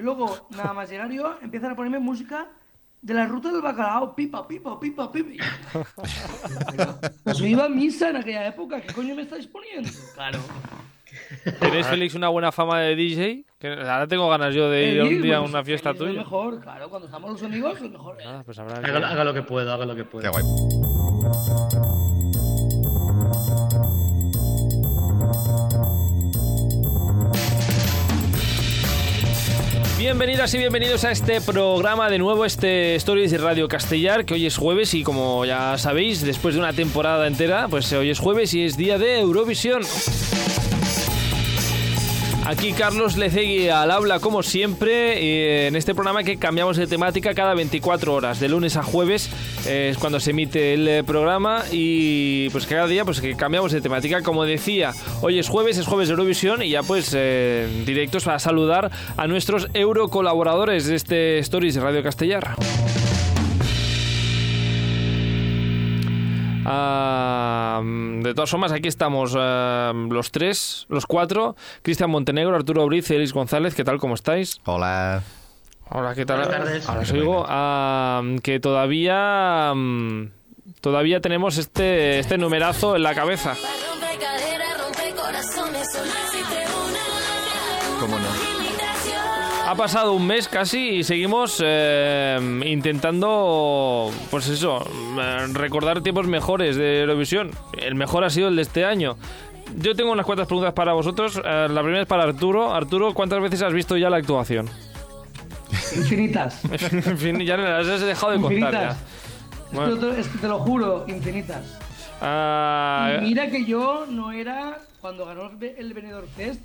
Y luego, nada más llegar yo, empiezan a ponerme música de la ruta del bacalao, pipa, pipa, pipa, pipa. Pues yo iba a misa en aquella época, ¿qué coño me estáis poniendo? Claro. ¿Tienes, Félix, una buena fama de DJ? Que ahora tengo ganas yo de ir un día a una fiesta es tuya. mejor, claro, cuando estamos los amigos, lo mejor. Nada, pues habrá Haga, que... haga lo que puedo, haga lo que puedo. Qué guay. Bienvenidas y bienvenidos a este programa de nuevo, este Stories de Radio Castellar, que hoy es jueves y como ya sabéis, después de una temporada entera, pues hoy es jueves y es día de Eurovisión. Aquí Carlos Lecegui al habla como siempre en este programa que cambiamos de temática cada 24 horas, de lunes a jueves eh, es cuando se emite el eh, programa y pues cada día pues que cambiamos de temática como decía, hoy es jueves, es jueves de Eurovisión y ya pues eh, directos para saludar a nuestros eurocolaboradores de este Stories de Radio Castellar. Ah, de todas formas, aquí estamos ah, los tres, los cuatro. Cristian Montenegro, Arturo Briz y Elis González. ¿Qué tal? ¿Cómo estáis? Hola. Hola, ¿qué tal? Buenas tardes. Ahora os oigo. Ah, que todavía... mm, Todavía tenemos este, este numerazo en la cabeza. Ha pasado un mes casi y seguimos eh, intentando, pues eso, eh, recordar tiempos mejores de Eurovisión. El mejor ha sido el de este año. Yo tengo unas cuantas preguntas para vosotros. Eh, la primera es para Arturo. Arturo, ¿cuántas veces has visto ya la actuación? Infinitas. ya no las has dejado de contar. Ya. Bueno. te- lo juro, infinitas. Ah, Y mira que yo no era, cuando ganó el Benidorm Fest,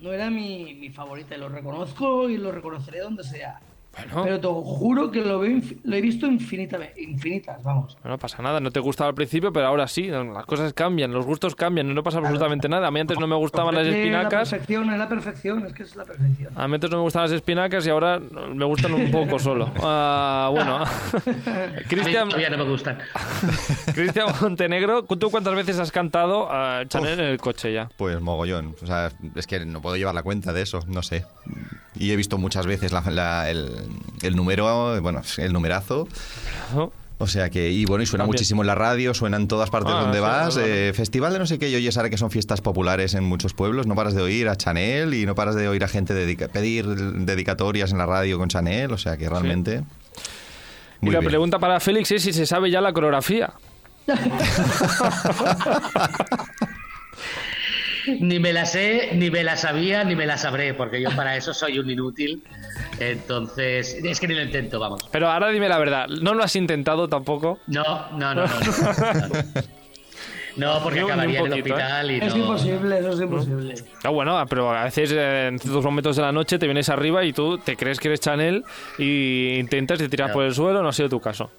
no era mi, mi favorita, lo reconozco y lo reconoceré donde sea. Bueno, Pero te juro que lo, veo lo he visto infinitamente, infinitas, vamos. bueno, no pasa nada. No te gustaba al principio, pero ahora sí. Las cosas cambian, los gustos cambian. No pasa absolutamente nada. A mí antes no me gustaban las Es La espinacas. perfección, es la perfección, es que es la perfección. A mí antes no me gustaban las espinacas y ahora me gustan un poco solo. Ah, bueno, Cristian todavía no me gustan. Cristian Montenegro, ¿tú cuántas veces has cantado a Chanel en el coche ya? Pues mogollón. O sea, es que no puedo llevar la cuenta de eso, no sé. Y he visto muchas veces la- la- el, el número, bueno, el numerazo. ¿No? O sea que, y bueno, y suena También. muchísimo en la radio, suena en todas partes Ah, donde sí, vas. claro. eh, festival de no sé qué, y oyes ahora que son fiestas populares en muchos pueblos, no paras de oír a Chanel y no paras de oír a gente dedica- pedir dedicatorias en la radio con Chanel, o sea que realmente... Y muy la bien. pregunta para Félix es si se sabe ya la coreografía. Ni me la sé, ni me la sabía, ni me la sabré, porque yo para eso soy un inútil. Entonces, es que ni lo intento, vamos. Pero ahora dime la verdad, ¿no lo has intentado tampoco? No, no, no, no. No, No, porque acabaría en el ¿eh? hospital y Es no. imposible, eso es imposible. Ah, bueno, pero a veces eh, en ciertos momentos de la noche te vienes arriba y tú te crees que eres Chanel y intentas te tiras No. por el suelo, no ha sido tu caso.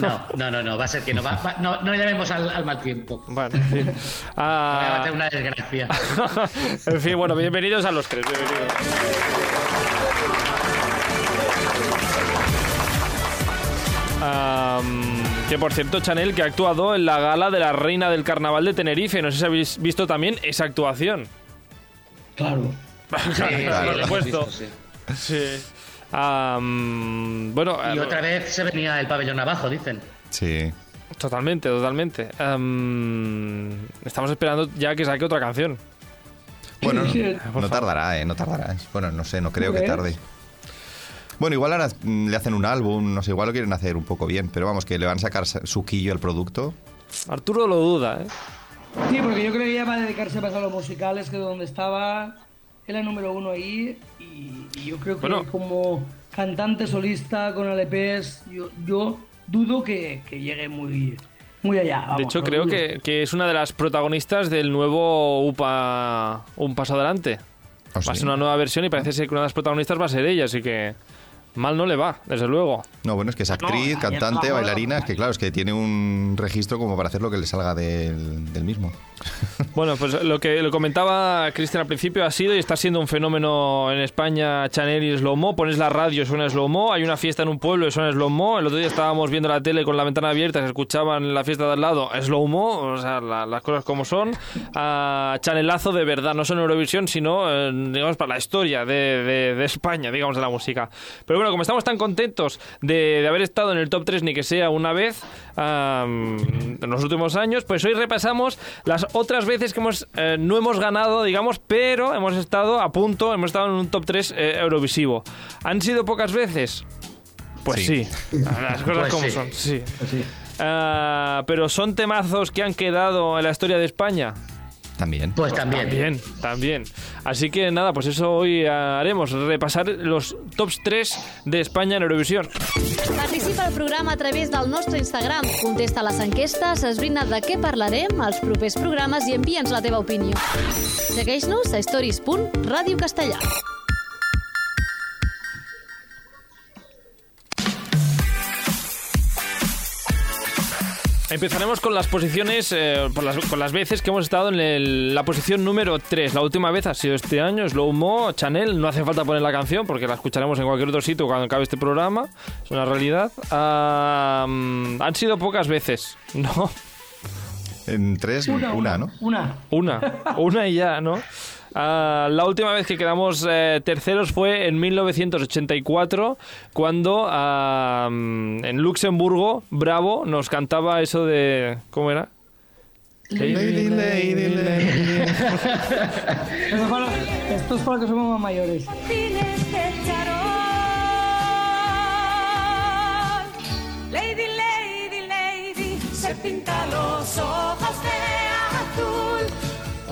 No, no, no, no, va a ser que no. Va, va- no, no llamemos al, al mal tiempo. Bueno, en fin. Va a Ah, ser una desgracia. en fin, bueno, bienvenidos a los tres. bienvenidos. Am, que por cierto, Chanel, que ha actuado en la gala de la Reina del Carnaval de Tenerife. No sé si habéis visto también esa actuación. Claro. Sí, Claro. por supuesto. Sí. Bueno, Y otra vez se venía el pabellón abajo, dicen. Sí. totalmente, totalmente. Am, estamos esperando ya que saque otra canción. Bueno, no, tardará, ¿eh? No tardará. Bueno, no sé, no creo ¿Tú que tarde. Bueno, igual ahora mm, le hacen un álbum, no sé, igual lo quieren hacer un poco bien, pero vamos, que le van a sacar sa- suquillo al producto. Arturo lo duda, ¿eh? Sí, porque yo creo que ella va a dedicarse más a los musicales, que donde estaba, era número uno ahí, y, y yo creo que Bueno. como cantante solista con LPs, yo, yo dudo que, que llegue muy, muy allá. De hecho, creo que, que es una de las protagonistas del nuevo UPA Un Paso Adelante. ¿Ah, Va a sí? ser una nueva versión y parece ser que una de las protagonistas va a ser ella, así que Mal no le va, desde luego. No, bueno, es que es actriz, No, cantante, bailarina, es que claro, es que tiene un registro como para hacer lo que le salga del, del mismo. Bueno, pues lo que lo comentaba Cristian al principio ha sido y está siendo un fenómeno en España, Chanel y Slow Mo. Pones la radio, suena Slow Mo. Hay una fiesta en un pueblo y suena Slow Mo. El otro día estábamos viendo la tele con la ventana abierta, se escuchaban la fiesta de al lado Slow Mo. O sea, la- las cosas como son. Ah, Chanelazo de verdad, no solo en Eurovisión, sino, eh, digamos, para la historia de, de- de España, digamos, de la música. Pero bueno, como estamos tan contentos de, de haber estado en el top 3, ni que sea una vez, en los últimos años, pues hoy repasamos las otras veces que hemos, eh, no hemos ganado, digamos, pero hemos estado a punto, hemos estado en un top 3 eh, Eurovisivo. ¿Han sido pocas veces? Pues sí, Sí. las cosas Pues como sí. son, sí. Sí. Ah, pero son temazos que han quedado en la historia de España. También. Pues también. También, también. Así que nada, pues eso hoy haremos, repasar los tops 3 de España en Eurovisión. Participa al programa a través del nostre Instagram. Contesta les enquestes, esbrina de què parlarem als propers programes i envia'ns la teva opinió. Segueix-nos a stories.radiocastellà. Empezaremos con las posiciones, eh, por las, con las veces que hemos estado en el- la posición número 3. La última vez ha sido este año, Slow Mo, Chanel. No hace falta poner la canción porque la escucharemos en cualquier otro sitio cuando acabe este programa. Es una realidad. Ah, mm, han sido pocas veces, ¿no? En tres, una, ¿no? Una. Una, una y ya, ¿no? Ah, la última vez que quedamos eh, terceros fue en 1984, cuando mm, en Luxemburgo, Bravo nos cantaba eso de... ¿Cómo era? Lady, lady, lady. Esto es para, esto es para que somos más mayores. Lady, lady, lady, se pinta los ojos de azul.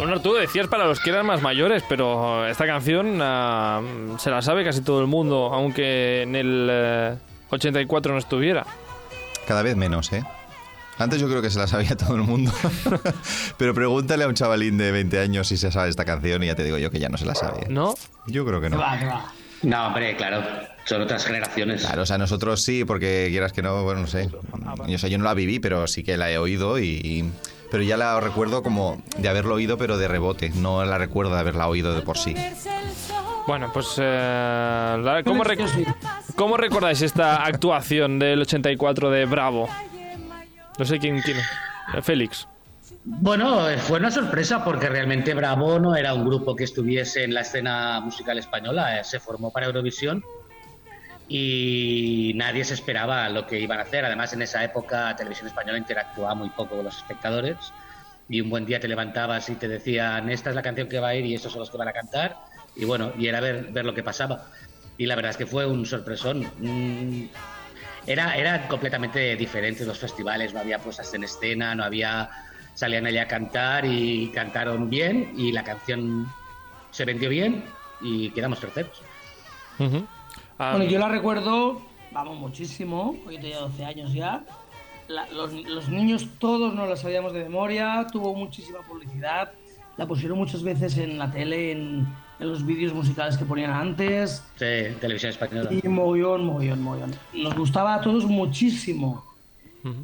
Bueno, tú decías para los que eran más mayores, pero esta canción ah, se la sabe casi todo el mundo, aunque en el eh, 84 no estuviera. Cada vez menos, ¿eh? Antes yo creo que se la sabía todo el mundo. Pero pregúntale a un chavalín de 20 años si se sabe esta canción y ya te digo yo que ya no se la sabe. ¿No? Yo creo que no. No, hombre, claro. Son otras generaciones. Claro, o sea, nosotros sí, porque quieras que no, bueno, no sé. Yo, o sea, yo no la viví, pero sí que la he oído y... Pero ya la recuerdo como de haberlo oído, pero de rebote. No la recuerdo de haberla oído de por sí. Bueno, pues... eh, ¿cómo, rec- Yo sí. ¿Cómo recordáis esta actuación del 84 de Bravo? No sé quién tiene. Félix. Bueno, eh, fue una sorpresa porque realmente Bravo no era un grupo que estuviese en la escena musical española. eh, Se formó para Eurovisión y nadie se esperaba lo que iban a hacer. Además, en esa época Televisión Española interactuaba muy poco con los espectadores y un buen día te levantabas y te decían esta es la canción que va a ir y estos son los que van a cantar y bueno, y era ver, ver lo que pasaba. Y la verdad es que fue un sorpresón. Mm, Era, era completamente diferente los festivales, no había puestas en escena, no había... Salían allá a cantar y cantaron bien y la canción se vendió bien y quedamos terceros. Ujú. Ah, Bueno, yo la recuerdo, vamos, muchísimo. Hoy tenía 12 años ya. La- los, los niños todos nos la sabíamos de memoria. Tuvo muchísima publicidad. La pusieron muchas veces en la tele, en, en los vídeos musicales que ponían antes. Sí, televisión española. Y mogollón, mogollón, mogollón. Nos gustaba a todos muchísimo.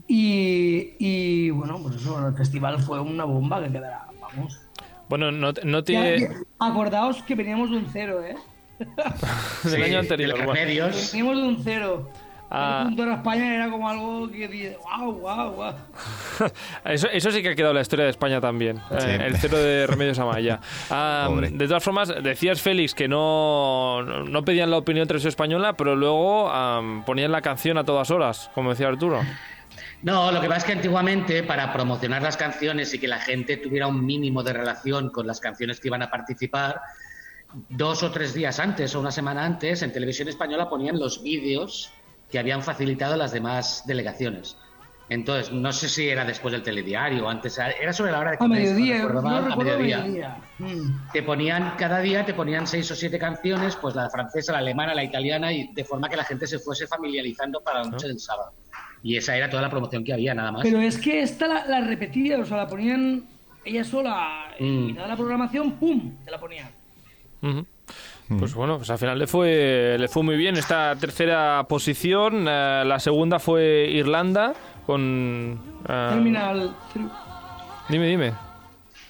y, y, bueno, pues eso, el festival fue una bomba que quedará, vamos. Bueno, no, no tiene... acordaos que veníamos de un cero, ¿eh? Del Sí, año anterior. De los bueno. medios. Veníamos de un cero. Ah. El punto de España era como algo que dice, wow, wow, wow. Eso, eso sí que ha quedado en la historia de España también. Sí. eh, el cero de Remedios Amaya. Ah, Pobre. de todas formas, decías, Félix, que no, no pedían la opinión de televisión española, pero luego am, ponían la canción a todas horas, como decía Arturo. No, lo que pasa es que antiguamente para promocionar las canciones y que la gente tuviera un mínimo de relación con las canciones que iban a participar, dos o tres días antes o una semana antes en televisión española ponían los vídeos que habían facilitado las demás delegaciones. Entonces, no sé si era después del telediario o antes, era sobre la hora de A comer, si mediodía, no recuerdo no a recuerdo a mediodía. mediodía. Mm. Te ponían, cada día te ponían seis o siete canciones, pues la francesa, la alemana, la italiana, y de forma que la gente se fuese familiarizando para la noche del sábado. Y esa era toda la promoción que había, nada más. Pero es que esta la, la repetía, o sea, la ponían ella sola, en Mm. mitad de la programación, ¡pum! Te la ponían. Mm. Pues bueno, pues al final le fue, le fue muy bien esta tercera posición. Eh, la segunda fue Irlanda con... Eh, Terminal 3. Dime, dime.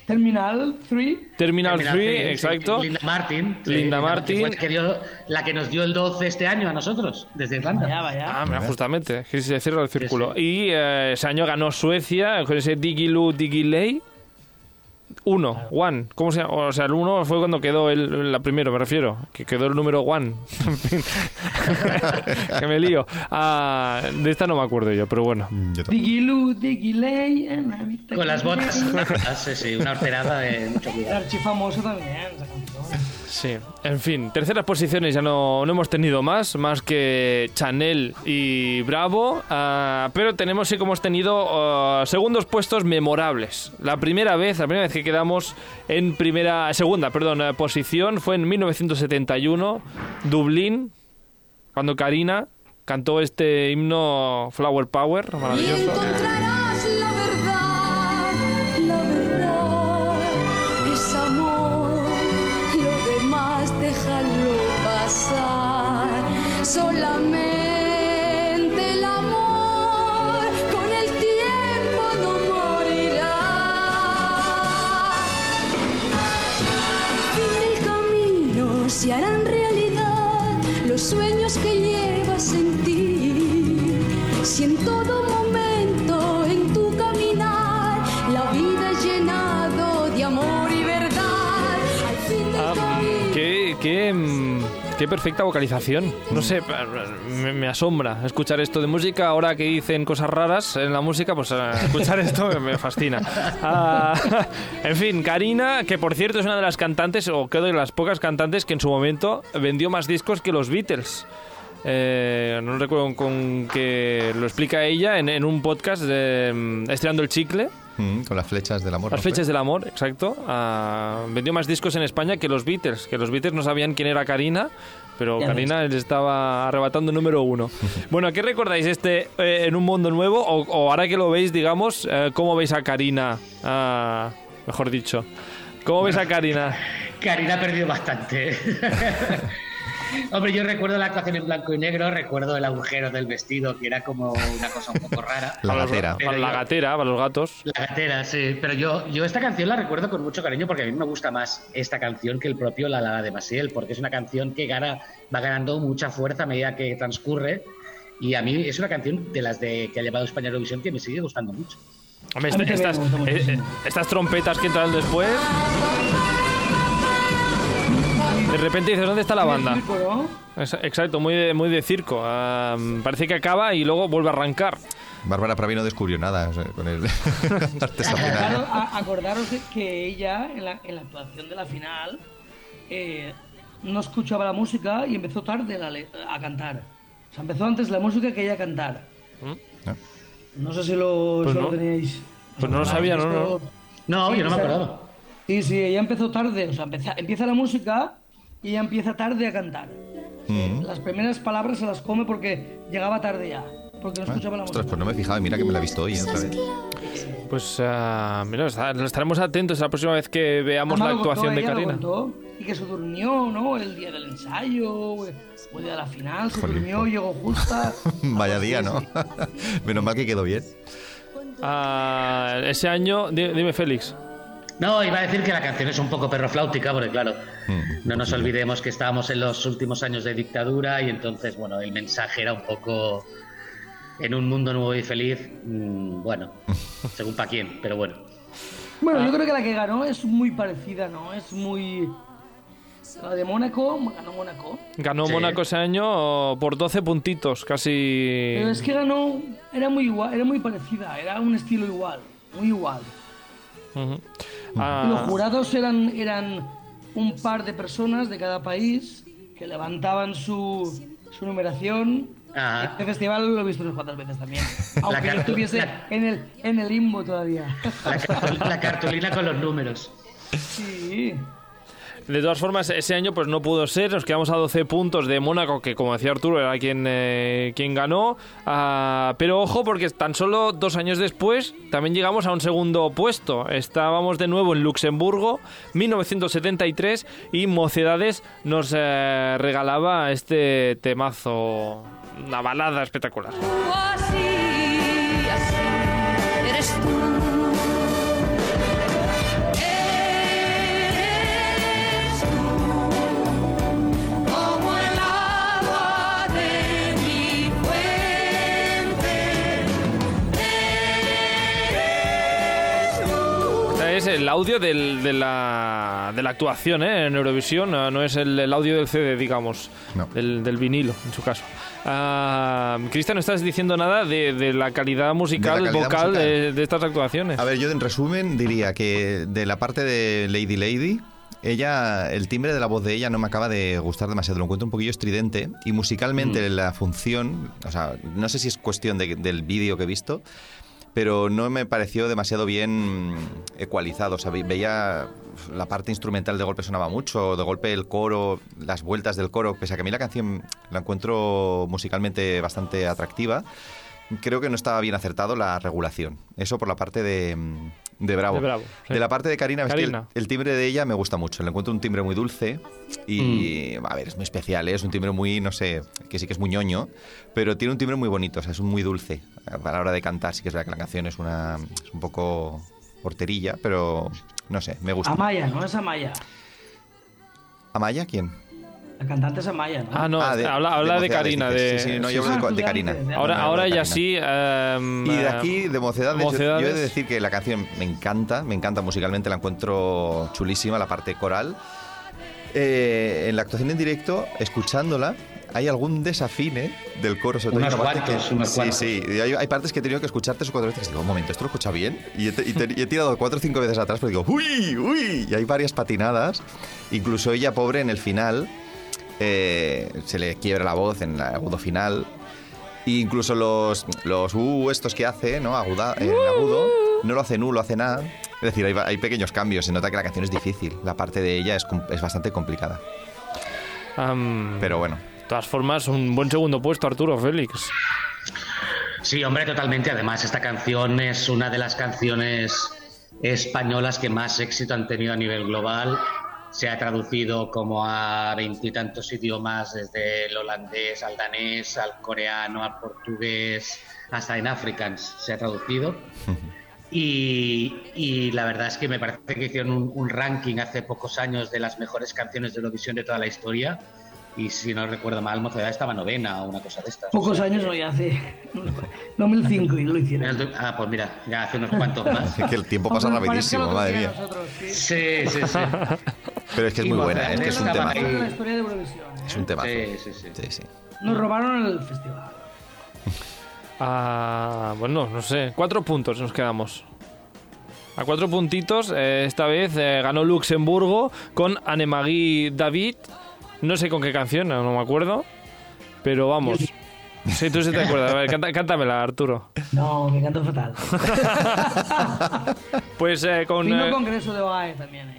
Terminal 3. Terminal 3, exacto. Linda Martin. Linda Martin. Que dio, la que nos dio el 12 este año a nosotros, desde Irlanda. Ah, mira, justamente. Que se cierra el círculo. Y eh, ese año ganó Suecia con ese Digiloo Digiley. 1. One. ¿Cómo se llama? O sea, el 1 fue cuando quedó el, la primero, me refiero. Que quedó el número One. que me lío. Ah, de esta no me acuerdo yo, pero bueno. Mm, yo Con las botas. Ah, sí, sí, una ordenada de mucho cuidado. El archifamoso también. Sí, en fin, terceras posiciones ya no, no, hemos tenido más, más que Chanel y Bravo, ah, pero tenemos sí que hemos tenido segundos puestos memorables. La primera vez, la primera vez que queda quedamos en primera, segunda, perdón, eh, posición fue en 1971, Dublín, cuando Karina cantó este himno Flower Power, maravilloso. Qué perfecta vocalización. No sé, me, asombra escuchar esto de música. Ahora que dicen cosas raras en la música, pues eh, escuchar esto me, fascina. Ah, en fin, Karina, que por cierto es una de las cantantes, o creo de las pocas cantantes que en su momento vendió más discos que los Beatles. Eh, no recuerdo con que lo explica ella en, en un podcast de mm, Estirando el Chicle. Mm, Con las flechas del amor. Las ¿no flechas del amor, exacto. Ah, vendió más discos en España que los Beatles, que los Beatles no sabían quién era Karina, pero Ya Karina les estaba arrebatando número uno. bueno, ¿a qué recordáis este eh, en un mundo nuevo? O, o ahora que lo veis, digamos, eh, ¿cómo veis a Karina? Ah, mejor dicho. ¿Cómo veis a Karina? Karina ha perdido bastante. Hombre, yo recuerdo la actuación en blanco y negro, recuerdo el agujero del vestido, que era como una cosa un poco rara. La gatera. Para la gatera, para los gatos. La gatera, sí. Pero yo, yo esta canción la recuerdo con mucho cariño porque a mí me gusta más esta canción que el propio La La de Masiel, porque es una canción que gana, va ganando mucha fuerza a medida que transcurre. Y a mí es una canción de las de que ha llevado España a Eurovisión que me sigue gustando mucho. Hombre, esta- estas, eh, eh, estas trompetas que entran después. De repente dices, ¿dónde está la banda? Exacto, muy de, muy de circo. Ah, parece que acaba y luego vuelve a arrancar. Bárbara Pravi no descubrió nada o sea, con el Acordaros, a- acordaros que ella, en la, en la actuación de la final, eh, no escuchaba la música y empezó tarde la a cantar. O sea, empezó antes la música que ella a cantar. ¿no? No sé si lo, Pues si no. lo teníais. Pues no lo sabía, no, no. No, Sí, yo no me acordaba. Sí, sí, ella empezó tarde. O sea, empieza la música y ella empieza tarde a cantar. Mm. Las primeras palabras se las come porque llegaba tarde ya. Porque no escuchaba la Ostras, música. pues no me he fijado y mira que me la he visto hoy otra vez. Pues ah, mira, estaremos atentos la próxima vez que veamos Además la contó actuación de Karina. contó, y que se durmió, ¿no? El día del ensayo, o el día de la final, se Jolín, durmió, jo- llegó justa. Vaya día, ¿no? Menos mal que quedó bien. Ah, ese año, di- dime Félix. No, iba a decir que la canción es un poco perrofláutica, porque claro, Mm, no nos olvidemos que estábamos en los últimos años de dictadura y entonces, bueno, el mensaje era un poco en un mundo nuevo y feliz, mm, bueno, según para quién, pero bueno. Bueno, yo creo que la que ganó es muy parecida, ¿no? Es muy... La de Mónaco, ganó Mónaco. Ganó Sí. Mónaco ese año por 12 puntitos, casi. Pero es que ganó, era muy igual, era muy parecida, era un estilo igual, muy igual. Y Ah, los jurados eran, eran un par de personas de cada país que levantaban su, su numeración. Ah. Este festival lo he visto unas cuantas veces también. Aunque estuviese la- en el, en el limbo todavía. La, la cartulina con los números. Sí. De todas formas, ese año pues no pudo ser, nos quedamos a 12 puntos de Mónaco, que como decía Arturo era quien, eh, quien ganó, Ah, pero ojo porque tan solo dos años después también llegamos a un segundo puesto, estábamos de nuevo en Luxemburgo, 1973, y Mocedades nos eh, regalaba este temazo, una balada espectacular. Es el audio del- de, la, de la actuación ¿eh? en Eurovisión, no, es el, el audio del CD, digamos, No. del, del vinilo, en su caso. Ah, Cristian, no estás diciendo nada de, de la calidad musical, calidad vocal musical. De, de estas actuaciones. A ver, yo en resumen diría que de la parte de Lady Lady, ella, el timbre de la voz de ella no me acaba de gustar demasiado. Lo encuentro un poquillo estridente y musicalmente la función, o sea, no sé si es cuestión de- del vídeo que he visto, pero no me pareció demasiado bien ecualizado. O sea, ve- veía la parte instrumental de golpe sonaba mucho, de golpe el coro, las vueltas del coro, pese a que a mí la canción la encuentro musicalmente bastante atractiva. Creo que no estaba bien acertado la regulación. Eso por la parte de, de Bravo. De Bravo, sí. De la parte de Karina, es que el, timbre de ella me gusta mucho. Le encuentro un timbre muy dulce y, a ver, es muy especial, ¿eh? es un timbre muy, no sé, que sí que es muy ñoño, pero tiene un timbre muy bonito, o sea, es muy dulce. A la hora de cantar sí que es verdad que la canción es, una, es un poco horterilla, pero no sé, me gusta. Amaya, ¿no? Es Amaya. ¿Amaya quién? La cantante es Amaya, ¿no? Ah, no, Ah, de- habla, habla de, Mocedades, Karina. De, Sí, sí, no, sí, yo sí. hablo de, de Karina. de- de- Ahora, Hablo ahora de ya sí. em, Y de aquí, de Mocedades, yo- yo he de decir que la canción me encanta, me encanta musicalmente, la encuentro chulísima, la parte coral. Eh, en la actuación en directo, escuchándola, hay algún desafine del coro. Sobre todo hay Unos una parte cuantos, que- unos sí, sí, hay, hay partes que he tenido que escuchar tres o cuatro veces. que Digo, un momento, ¿esto lo escucha bien? Y he, y te- y he tirado cuatro o cinco veces atrás, pero digo, ¡uy! ¡uy! Y hay varias patinadas. Incluso ella, pobre, en el final, eh, se le quiebra la voz en el agudo final. E incluso los, los uh, estos que hace, ¿no? Aguda, en agudo, no lo hace nu, lo hace nada. Es decir, hay, hay pequeños cambios. Se nota que la canción es difícil. La parte de ella es, es bastante complicada. Pero bueno. de todas formas, un buen segundo puesto, Arturo Félix. Sí, hombre, totalmente. Además, esta canción es una de las canciones españolas que más éxito han tenido a nivel global. Se ha traducido como a veintitantos idiomas, desde el holandés al danés, al coreano, al portugués, hasta en afrikaans se ha traducido. Y, y la verdad es que me parece que hicieron un, un ranking hace pocos años de las mejores canciones de Eurovisión de toda la historia. Y si no recuerdo mal, Mocedad estaba novena o una cosa de estas. Pocos O sea, años no, ya hace 2005 y no lo hicieron. Ah, pues mira, ya hace unos cuantos más. Es que el tiempo pasa rapidísimo, madre mía. a nosotros, sí. Sí, sí, sí. Pero es que es Y muy buena, es que es un tema. ahí. Es la historia de Eurovisión. ¿eh? Es un temazo. Sí, sí, sí. Sí, sí. Nos robaron el festival. Ah, bueno, no sé. Cuatro puntos nos quedamos. A cuatro puntitos, eh, esta vez eh, ganó Luxemburgo con Annemagui David. No sé con qué canción, no, no me acuerdo. Pero vamos. Sí, tú sí te acuerdas. A ver, canta- cántamela, Arturo. No, me canto fatal. Pues eh, con Fino eh, congreso de OAE también.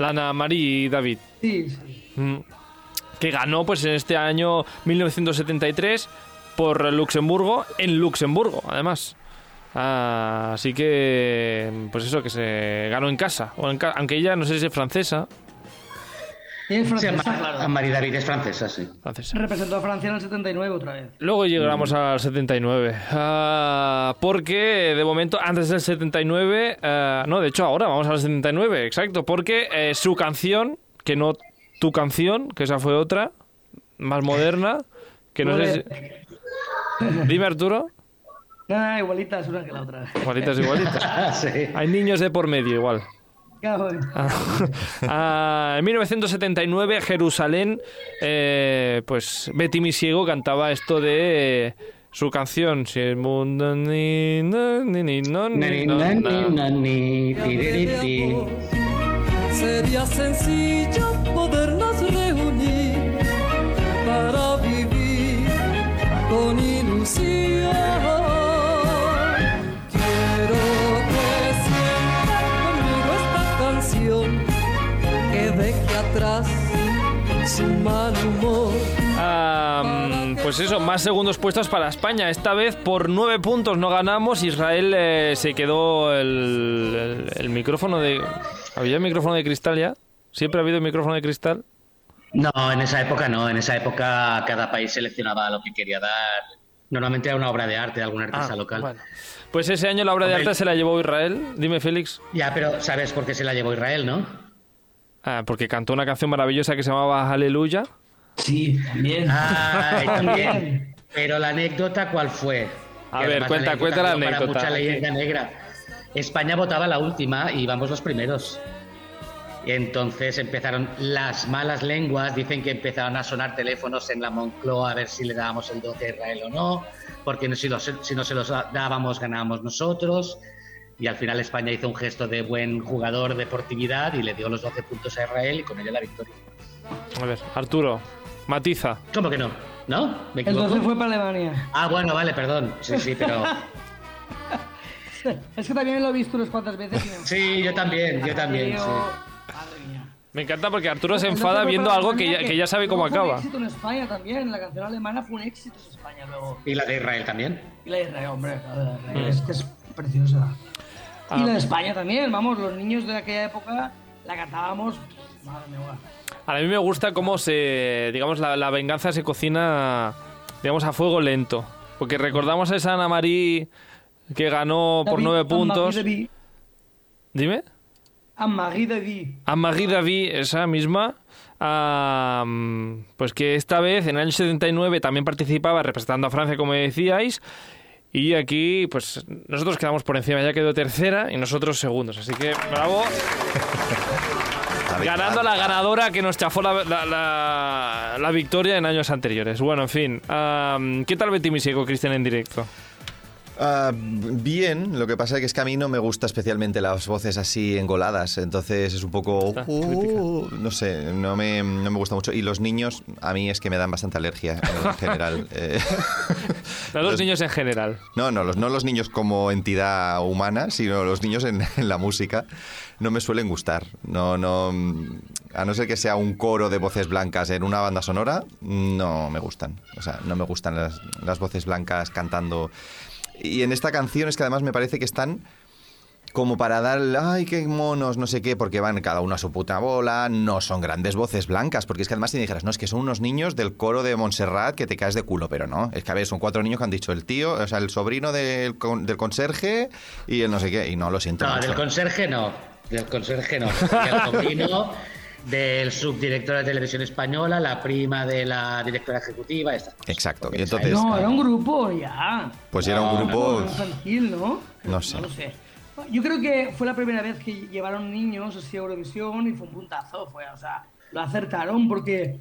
Lana Marie David. Sí, sí. Mm. que ganó pues en este año 1973 por Luxemburgo en Luxemburgo además Ah, así que pues eso que se ganó en casa o en ca- aunque ella no sé si es francesa es Sí, francesa, Ma- claro. María David es francesa, sí. francesa Representó a Francia en el 79 otra vez. Luego llegamos al 79. Ah, porque de momento, antes del 79, ah, no, de hecho ahora vamos al 79, exacto. Porque eh, su canción, que no tu canción, que esa fue otra, más moderna, que no sé si... Dime Arturo, Nada, igualitas una que la otra. igualitas, igualitas. Ah, sí. Hay niños de por medio igual. Cabrón. Ah, en 1979, Jerusalén, eh, pues Betty Mi Ciego cantaba esto de eh, su canción. Si el mundo ni, no, ni, ni, no, ni, no. Sería sencillo podernos reunir para vivir con ilusión. Ah, pues eso, más segundos puestos para España. Esta vez por nueve puntos no ganamos. Israel eh, se quedó el, el- el micrófono de... ¿Había micrófono de cristal ya? ¿Siempre ha habido micrófono de cristal? No, en esa época no. En esa época cada país seleccionaba lo que quería dar. Normalmente era una obra de arte de algún artista Ah, local. bueno. Pues ese año la obra de Hombre. arte se la llevó Israel. Dime, Félix. Ya, pero ¿sabes por qué se la llevó Israel, no? Ah, porque cantó una canción maravillosa que se llamaba Aleluya. Sí, también. Ah, también. Pero la anécdota, ¿cuál fue? A Que ver, cuenta- cuenta la para anécdota. mucha leyenda negra. España votaba la última y vamos los primeros. Y entonces empezaron las malas lenguas, dicen que empezaron a sonar teléfonos en la Moncloa a ver si le dábamos el 12 a Israel o no, porque no- si, los- si no se los dábamos ganábamos nosotros. Y al final España hizo un gesto de buen jugador, deportividad, y le dio los 12 puntos a Israel y con ello la victoria. A ver, Arturo, matiza. ¿Cómo que no? ¿No? ¿Me El equivoco? 12 fue para Alemania. Ah, bueno, vale, perdón. Sí, sí, pero... Es que también lo he visto unas cuantas veces. Sí, yo también, yo también, sí. Madre mía. Me encanta porque Arturo se El 12 enfada viendo algo que ya, que ya sabe cómo luego fue un acaba. éxito en España también. La canción alemana fue un éxito en España luego. Y la de Israel también. Y la de Israel, hombre, la de Israel es que es preciosa. Ah. Y la de España también, vamos, los niños de aquella época la cantábamos. Madre mía. A mí me gusta cómo se, digamos, la, la venganza se cocina, digamos, a fuego lento. Porque recordamos a esa Ana Marí que ganó por David, nueve puntos. David. Dime. Anne-Marie David. Anne-Marie David, esa misma, ah, pues que esta vez, en el año 79, también participaba representando a Francia, como decíais. Y aquí, pues nosotros quedamos por encima, ya quedó tercera y nosotros segundos. Así que, bravo. Ganando a la ganadora que nos chafó la, la- la- la victoria en años anteriores. Bueno, en fin. am, ¿Qué tal Betty Misiego, Cristian, en directo? Ah, bien, lo que pasa es que es que a mí no me gusta especialmente las voces así engoladas, entonces es un poco... Uh, no sé, no me, no me gusta mucho. Y los niños, a mí es que me dan bastante alergia en general. Eh, Los dos Los- niños en general. no, no los, no los niños como entidad humana, sino los niños en, en la música no me suelen gustar. No, no, a no ser que sea un coro de voces blancas en una banda sonora, no me gustan. O sea, no me gustan las, las voces blancas cantando. Y en esta canción es que además me parece que están como para dar, ay, qué monos, no sé qué, porque van cada uno a su puta bola, no son grandes voces blancas, porque es que además si dijeras, no, es que son unos niños del coro de Montserrat que te caes de culo, pero no, es que a ver, son cuatro niños que han dicho el tío, o sea, el sobrino del, del conserje y el no sé qué, y no, lo siento No, mucho. del conserje no. Del conserje no. Y el sobrino del subdirector de televisión española, la prima de la directora ejecutiva. Cosas. Exacto, y entonces- No, era un grupo ya. Pues era un grupo... infantil, ¿no? No sé. No lo sé. Yo creo que fue la primera vez que llevaron niños así a Eurovisión y fue un puntazo. Fue, o sea, lo acertaron porque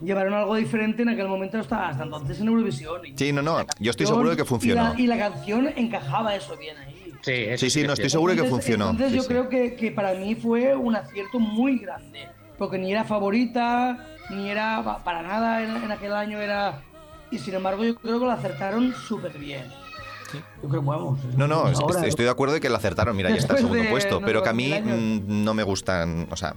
llevaron algo diferente en aquel momento hasta, hasta entonces en Eurovisión. Y Sí, no, no, yo estoy seguro de que y funcionó. la- Y la, canción encajaba eso bien ahí. Sí, eso Sí, sí, que no, es estoy seguro que Entonces- funcionó. Entonces sí, yo sí. creo que, que para mí fue un acierto muy grande. Porque ni era favorita, ni era pa- para nada en, en aquel año era... Y sin embargo yo creo que lo acertaron súper bien. Yo creo, vamos. No, no, es- ahora- estoy de acuerdo de que lo acertaron. Mira, ya está el Después segundo de, puesto. no, Pero que a mí 2000 años. mm, no me gustan, o sea,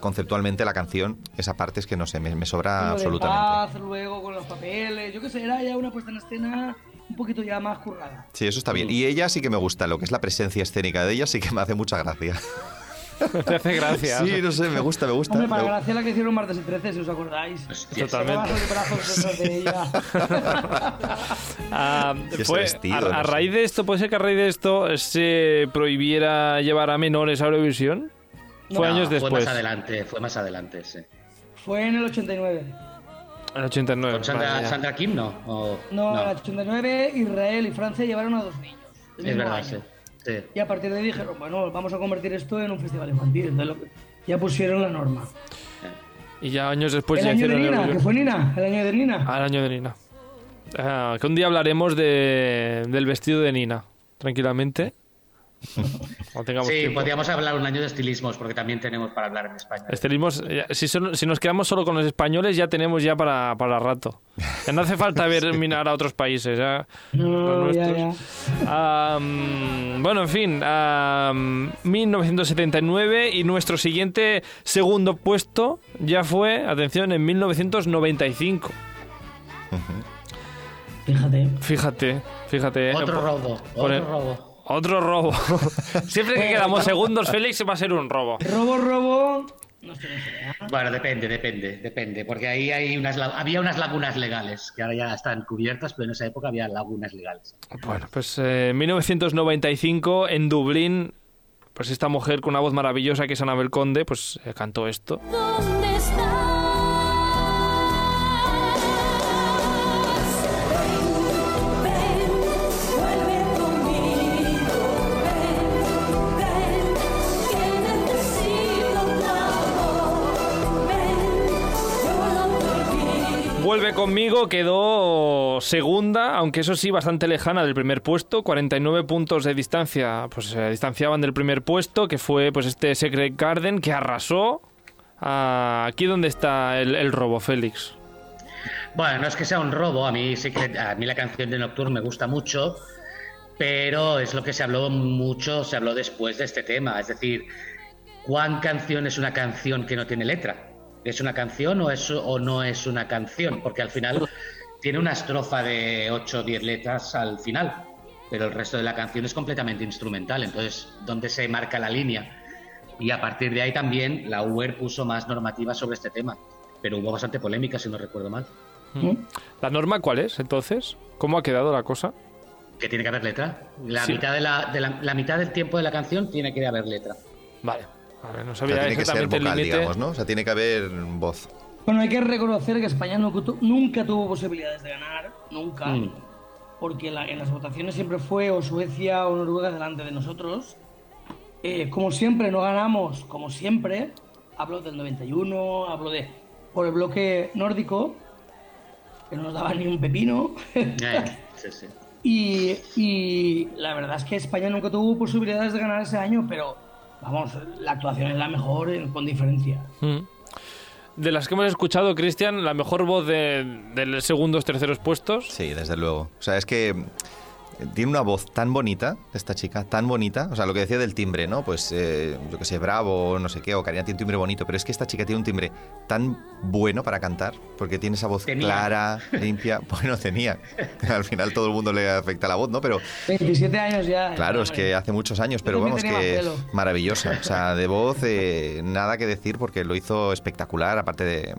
conceptualmente la canción, esa parte es que no sé, me, me sobra Lo de absolutamente. paz, luego con los papeles, yo qué sé, era ya una puesta en escena un poquito ya más currada. Sí, eso está bien. Y ella sí que me gusta, lo que es la presencia escénica de ella sí que me hace mucha gracia. Te hace gracia. Sí, no sé, me gusta, me gusta. Hombre, para Me- gracia la que hicieron martes y 13, si os acordáis. Hostia, Totalmente. Y brazos detrás de ella. Ah, fue- vestido, a, no a sé. raíz de esto, ¿puede ser que a raíz de esto se prohibiera llevar a menores a Eurovisión? Fue años Fue después, más adelante, fue más adelante, sí. Fue en el 89. En el 89. ¿Con Sandra, Kim no? ¿O- No, en el 89 Israel y Francia llevaron a dos niños. el Es verdad, sí. sí. Y a partir de ahí dijeron, bueno, vamos a convertir esto en un festival infantil. Entonces ya pusieron la norma. Y ya años después el ya año de Nina, Eurovisión. que fue Nina, el año de Nina. Al año de Nina. Ah, que un día hablaremos de, del vestido de Nina, tranquilamente. Sí, tiempo. podríamos hablar un año de estilismos, porque también tenemos para hablar en España. Estilismos, ya- si, son- si nos quedamos solo con los españoles, ya tenemos ya para, para rato. Ya no hace falta ver mirar a otros países. Ya, No, los ya, bueno, en fin, am, 1979 y nuestro siguiente segundo puesto ya fue, atención, en 1995. Fíjate. Fíjate, fíjate. eh, Otro robo, otro robo. Otro robo. Siempre que quedamos segundos, Félix, va a ser un robo. Robo, robo. No idea. Bueno, depende, depende, depende, porque ahí hay unas, había unas lagunas legales, que ahora ya están cubiertas, pero en esa época había lagunas legales. Bueno, pues eh, en 1995 en Dublín, pues esta mujer con una voz maravillosa que es Anabel Conde, pues eh, cantó esto. ¿Dónde estás? Conmigo, quedó segunda, aunque eso sí, bastante lejana del primer puesto, 49 puntos de distancia, pues se distanciaban del primer puesto, que fue pues este Secret Garden, que arrasó. Ah, aquí donde está el, robo, Félix. Bueno, no es que sea un robo, a mí que a mí la canción de Nocturne me gusta mucho, pero es lo que se habló mucho, se habló después de este tema, es decir, ¿cuán canción es una canción que no tiene letra? ¿Es una canción o, es, o no es una canción? Porque al final tiene una estrofa de 8 o 10 letras al final, pero el resto de la canción es completamente instrumental, entonces, ¿dónde se marca la línea? Y a partir de ahí también la UER puso más normativa sobre este tema, pero hubo bastante polémica, si no recuerdo mal. ¿La norma cuál es, entonces? ¿Cómo ha quedado la cosa? Que tiene que haber letra. La, Sí. mitad, de la, de la, la mitad del tiempo de la canción tiene que haber letra. Vale. Vale, no O sea, sabía tiene que ser vocal, digamos, ¿no? O sea, tiene que haber voz. Bueno, hay que reconocer que España no nunca tuvo posibilidades de ganar, nunca, Mm. porque la- en las votaciones siempre fue o Suecia o Noruega delante de nosotros. Eh, como siempre, no ganamos, como siempre. Hablo del 91, hablo de por el bloque nórdico, que no nos daba ni un pepino. Eh, sí, sí. Y, y la verdad es que España nunca tuvo posibilidades de ganar ese año, pero vamos, la actuación es la mejor con diferencia. Mm. De las que hemos escuchado, Cristian, la mejor voz de, de los segundos, terceros puestos. Sí, desde luego. O sea, es que tiene una voz tan bonita, esta chica, tan bonita. O sea, lo que decía del timbre, ¿no? Pues, eh, yo que sé, Bravo, no sé qué, o Karina tiene un timbre bonito, pero es que esta chica tiene un timbre tan bueno para cantar, porque tiene esa voz Tenía. clara, limpia. Bueno, tenía. Al final todo el mundo le afecta la voz, ¿no? Pero 27 años ya. claro, es que hace muchos años, pero vamos, que pelo. maravillosa. O sea, de voz, eh, nada que decir, porque lo hizo espectacular, aparte de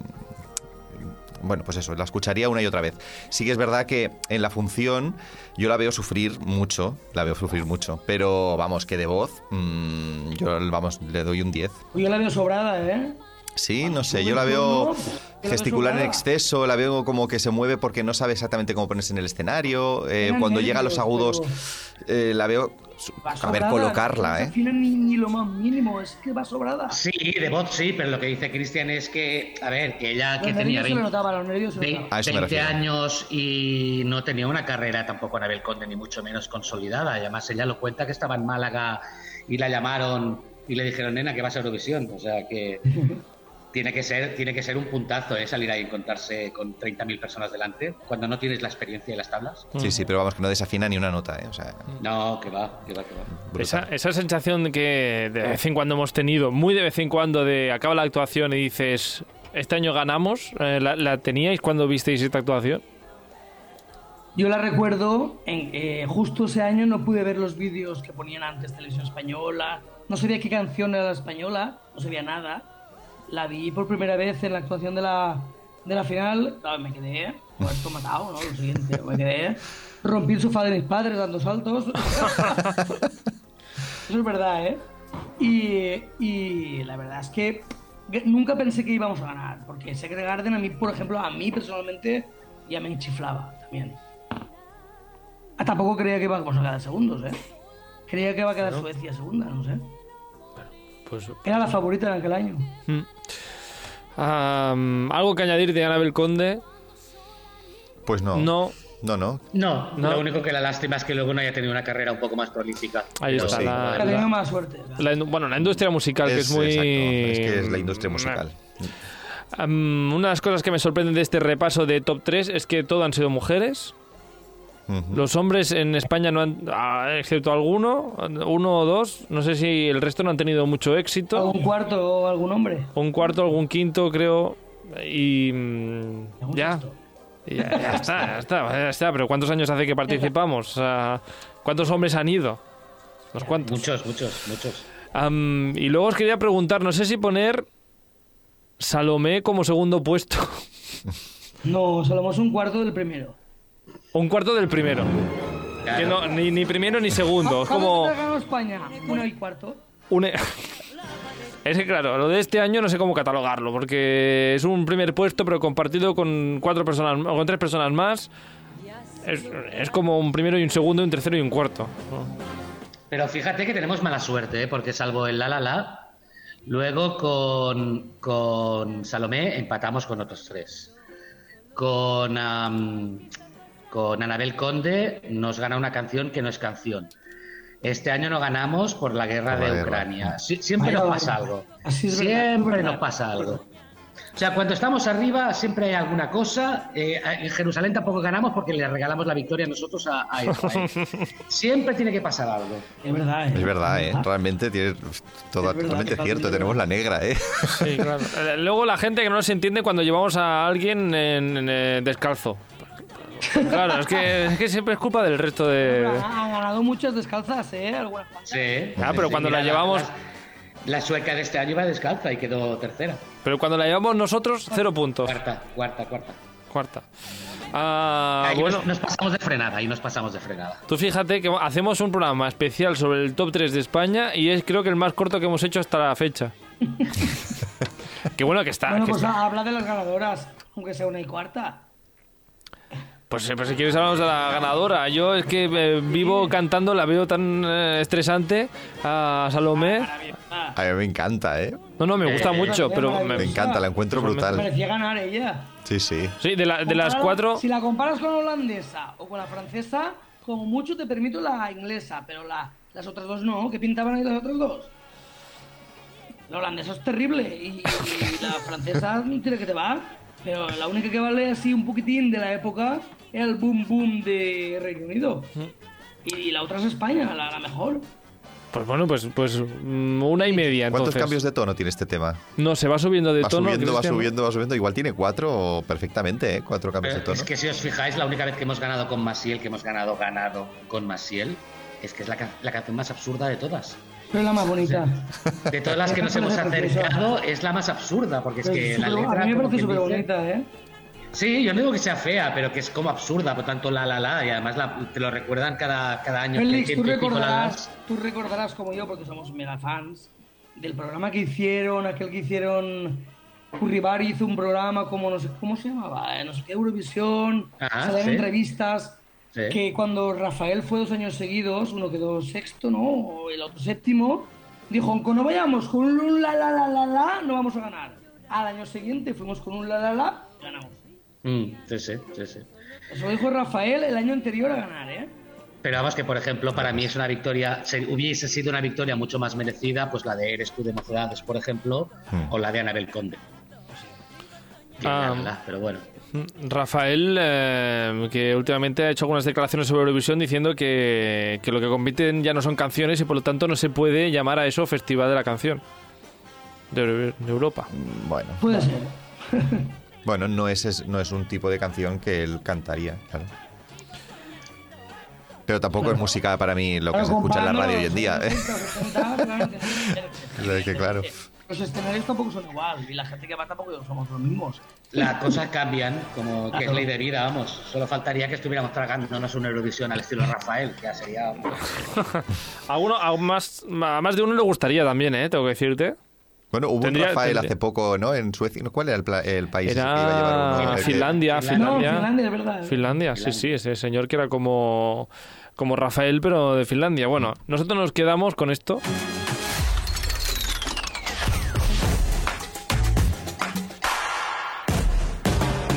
bueno, pues eso, la escucharía una y otra vez. Sí que es verdad que en la función yo la veo sufrir mucho, la veo sufrir mucho, pero vamos, que de voz, mm, yo vamos, le doy un 10. Yo la veo sobrada, ¿eh? Sí, no sé, yo la veo gesticular en exceso, la veo como que se mueve porque no sabe exactamente cómo ponerse en el escenario, eh, cuando llega a los agudos, eh, la veo a ver colocarla, ¿eh? ni, ni lo más mínimo, es que va sobrada. Sí, de voz sí, pero lo que dice Cristian es que, a ver, que ella que Los tenía nervios se le 20, notaba, los nervios se le 20 notaba. A eso me 20 refiero. años y no tenía una carrera tampoco Anabel Conde, ni mucho menos consolidada. Y además ella lo cuenta que estaba en Málaga y la llamaron y le dijeron, nena, que vas a Eurovisión. O sea que tiene que ser, tiene que ser un puntazo ¿eh? salir ahí y encontrarse con 30.000 personas delante cuando no tienes la experiencia de las tablas. Sí, sí, pero vamos, que no desafina ni una nota, ¿eh? O sea, No, que va, que va, que va. Esa, esa sensación que de vez en cuando hemos tenido, muy de vez en cuando, de acaba la actuación y dices, este año ganamos, eh, ¿la, la teníais cuando visteis esta actuación? Yo la recuerdo, en, eh, justo ese año no pude ver los vídeos que ponían antes Televisión Española, no sabía qué canción era la española, no sabía nada. La vi por primera vez en la actuación de la, de la final, claro, me quedé, muerto matado, ¿no? Lo siguiente, me quedé, rompí el sofá de mis padres dando saltos. Eso es verdad, ¿eh? Y, y la verdad es que nunca pensé que íbamos a ganar, porque Secret Garden a mí, por ejemplo, a mí personalmente ya me enchiflaba también. Ah, tampoco creía que íbamos a quedar segundos, ¿eh? Creía que iba a quedar Suecia segunda, no sé. Pues Era la favorita en aquel año. Am, algo que añadir de Anabel Conde. Pues no. No. No, no. No, No. lo único que la lástima es que luego no haya tenido una carrera un poco más prolífica. Ahí está, sí, la- suerte. Bueno, la industria musical, que es muy... exacto, es que es la industria musical. Am, una de las cosas que me sorprenden de este repaso de top 3 es que todo han sido mujeres. Los hombres en España no han, ah, excepto alguno, uno o dos, no sé si el resto no han tenido mucho éxito. ¿Algún cuarto o algún hombre? Un cuarto, algún quinto, creo. Y mm, ¿Algún ya. Y ya, ya está, ya está, ya está. Pero ¿cuántos años hace que participamos? ¿Cuántos hombres han ido? Muchos, muchos, muchos. Y luego os quería preguntar, no sé si poner Salomé como segundo puesto No, somos un cuarto del primero. Un cuarto del primero. Claro. Que no, ni, ni primero ni segundo. Es ¿Cuántos como ha ganado España? Uno y cuarto. un... e- Es que claro, lo de este año no sé cómo catalogarlo, porque es un primer puesto, pero compartido con cuatro personas, o con tres personas más. Es, es como un primero y un segundo, un tercero y un cuarto. Pero fíjate que tenemos mala suerte, ¿eh? porque salvo el La La La, luego con, con Salomé empatamos con otros tres. Con, con Anabel Conde nos gana una canción que no es canción. Este año no ganamos por la guerra Por la de guerra. Ucrania. Sie- siempre nos pasa algo. Siempre nos pasa algo. O sea, cuando estamos arriba siempre hay alguna cosa. Eh, en Jerusalén tampoco ganamos porque le regalamos la victoria nosotros a, a Israel. siempre tiene que pasar algo. Es verdad, ¿eh? Es verdad, ¿eh? Realmente tienes todo, totalmente cierto. Tenemos la negra, ¿eh? Sí, claro. Eh, Luego la gente que no se entiende cuando llevamos a alguien en, en, descalzo. Claro, es que, es que siempre es culpa del resto de... Ha ganado muchas descalzas, ¿eh? Algunas. Sí. Ah, pero Sí, cuando mira, la llevamos... La, la sueca de este año iba descalza y quedó tercera. Pero cuando la llevamos nosotros, cero puntos. Cuarta, cuarta, cuarta. Cuarta. Ah, Ahí bueno, nos, nos pasamos de frenada, ahí nos pasamos de frenada. tú fíjate que hacemos un programa especial sobre el top 3 de España y es creo que el más corto que hemos hecho hasta la fecha. Qué bueno que está. Bueno, que pues está. habla de las ganadoras, aunque sea una y cuarta. Pues, eh, pues si quieres hablamos de la ganadora. Yo es que eh, vivo cantando, la veo tan eh, estresante a Salomé. A mí me encanta, ¿eh? No, no, me gusta Eh, mucho, pero me- Me encanta, la encuentro brutal. Merecía ganar ella. Sí, sí. sí, de, la- de las cuatro, Si la comparas con la holandesa o con la francesa, como mucho te permito la inglesa, pero la, las otras dos no. ¿Qué pintaban ahí las otras dos? La holandesa es terrible y, y la francesa no tiene que te va. Pero la única que vale así un poquitín de la época era el boom boom de Reino Unido. Y la otra es España, la, la mejor. pues bueno, pues, pues mm, una y media. ¿Cuántos Entonces. cambios de tono tiene este tema? No, se va subiendo de Va tono. subiendo, va Cristian. subiendo, va subiendo. Igual tiene cuatro perfectamente, ¿eh? Cuatro cambios de tono. es que si os fijáis, la única vez que hemos ganado con Masiel, que hemos ganado, ganado con Masiel, es que es la, la canción más absurda de todas. Pero es la más bonita. De todas las que nos hemos acercado, es la más absurda, porque es que la letra... a mí me parece súper bonita, ¿eh? Sí, yo no digo que sea fea, pero que es como absurda, por tanto la la la, y además la- te lo recuerdan cada, cada año. Félix, que tú la recordarás, las. tú recordarás como yo, porque somos mega fans, del programa que hicieron, aquel que hicieron. Curribar hizo un programa como no sé cómo se llamaba, Eh, no sé qué Eurovisión, Ajá, salían sí. entrevistas. Sí. Que cuando Rafael fue dos años seguidos, uno quedó sexto, ¿no? O el otro séptimo, dijo: Aunque no vayamos con un la la la la la, no vamos a ganar. Al año siguiente fuimos con un la la la, ganamos. Mm, sí, sí, sí, sí. Eso dijo Rafael el año anterior a ganar, ¿eh? Pero vamos que, por ejemplo, para mí es una victoria, se- hubiese sido una victoria mucho más merecida, pues la de Eres tú de Mocedades, por ejemplo, Hmm. o la de Anabel Conde. Ah. pero bueno. Mm, Rafael, eh, que últimamente ha hecho algunas declaraciones sobre Eurovisión diciendo que, que lo que compiten ya no son canciones y por lo tanto no se puede llamar a eso Festival de la Canción de Europa. Bueno, Puede ser. bueno no, es, es- no es un tipo de canción que él cantaría, claro. Pero tampoco es música para mí lo que Claro, se escucha en la radio hoy en día. ¿eh? 60, 70, claramente, Lo de que, claro. Los escenarios tampoco son igual y la gente que va tampoco somos los mismos. Las cosas cambian, como que es ley de vida, vamos. Solo faltaría que estuviéramos tragándonos una Eurovisión al estilo Rafael, que ya sería... A, uno, a, más, a más de uno le gustaría también, ¿eh? tengo que decirte. Bueno, hubo Tendría- un Rafael tendría- hace poco, ¿no? En Suecia. ¿Cuál era el, pla- el país que iba a llevar uno? Que- Finlandia, Finlandia. No, Finlandia. Finlandia, es verdad. Finlandia, sí, sí, ese señor que era como, como Rafael, pero de Finlandia. Bueno, nosotros nos quedamos con esto.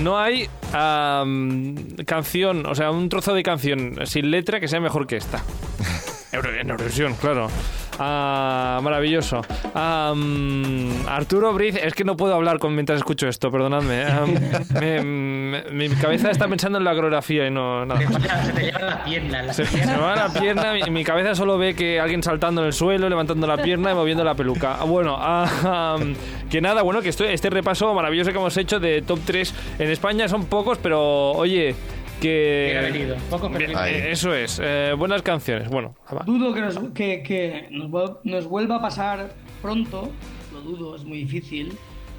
no hay am, canción, o sea, un trozo de canción sin letra que sea mejor que esta. En Eurovisión, claro. Ah, maravilloso. Arturo Briz, es que no puedo hablar con, mientras escucho esto, perdonadme. Me- me- mi cabeza está pensando en la coreografía y no nada Se más. te, se te lleva la pierna. la Se, se pierna. me va la pierna, mi, mi cabeza solo ve que alguien saltando en el suelo, levantando la pierna y moviendo la peluca. Ah, Bueno, am, que nada, bueno, que esto- este repaso maravilloso que hemos hecho de top 3 en España son pocos, pero oye, que... Bien avenido, poco. Eso es, eh, buenas canciones. Bueno, va. Dudo que, nos, que, que nos, vuel- nos vuelva a pasar pronto, lo dudo, es muy difícil.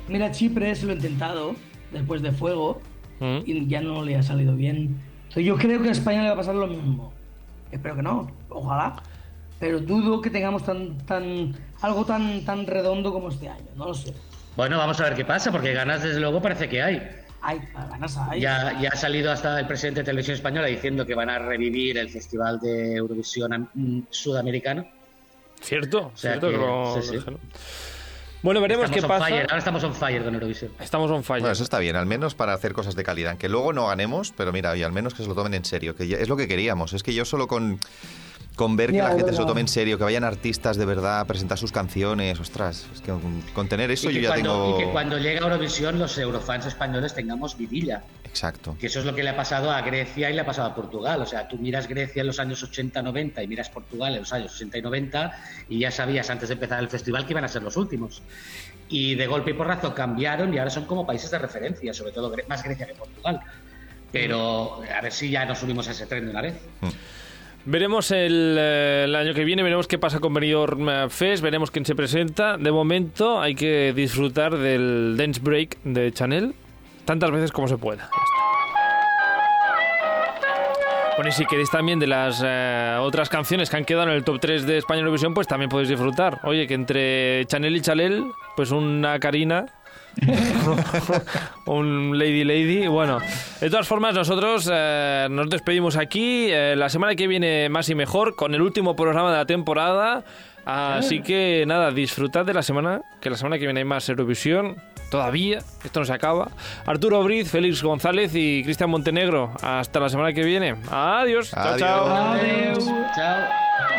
Mira, Chipre se lo ha intentado después de Fuego Mm. y ya no le ha salido bien. Entonces, yo creo que a España le va a pasar lo mismo. Espero que no, ojalá. Pero dudo que tengamos tan, tan, algo tan, tan redondo como este año, no lo sé. Bueno, vamos a ver qué pasa, porque ganas desde luego parece que hay. Hay ganas, hay. Ya, ya ha salido hasta el presidente de Televisión Española diciendo que van a revivir el Festival de Eurovisión mm, Sudamericano. Cierto, sea cierto que, que- lo- sí, sí. lo dijeron. Bueno, veremos Estamos qué on pasa. fire, Ahora estamos on fire con Eurovisión. Estamos on fire. Bueno, eso está bien, al menos para hacer cosas de calidad. Que luego no ganemos, pero mira, y al menos que se lo tomen en serio, que ya- es lo que queríamos. Es que yo solo con, con ver que Ya, la gente se lo tome en serio, que vayan artistas de verdad a presentar sus canciones, ostras, es que con, tener eso Y yo ya cuando, tengo... y que cuando llegue a Eurovisión los eurofans españoles tengamos vidilla. Exacto. Que eso es lo que le ha pasado a Grecia y le ha pasado a Portugal. O sea, tú miras Grecia en los años 80-90 y miras Portugal en los años 60 y 90 y ya sabías antes de empezar el festival que iban a ser los últimos. Y de golpe y porrazo cambiaron y ahora son como países de referencia, sobre todo más Grecia que Portugal. Pero a ver si ya nos unimos a ese tren de una vez. Veremos el, eh, el año que viene, veremos qué pasa con Benidorm eh, Fest, veremos quién se presenta. De momento hay que disfrutar del Dance Break de Chanel tantas veces como se pueda. Bueno, y si queréis también de las eh, otras canciones que han quedado en el top 3 de España Eurovisión, pues también podéis disfrutar. Oye, que entre Chanel y Chanel, pues una Karina un Lady Lady. Bueno, de todas formas, nosotros eh, nos despedimos aquí. Eh, la semana que viene, más y mejor, con el último programa de la temporada. Así que nada, disfrutad de la semana, que la semana que viene hay más Eurovisión. Todavía, esto no se acaba. Arturo Briz, Félix González y Cristian Montenegro. Hasta la semana que viene. Adiós. Chao, Adiós. chao. Adiós. Chao.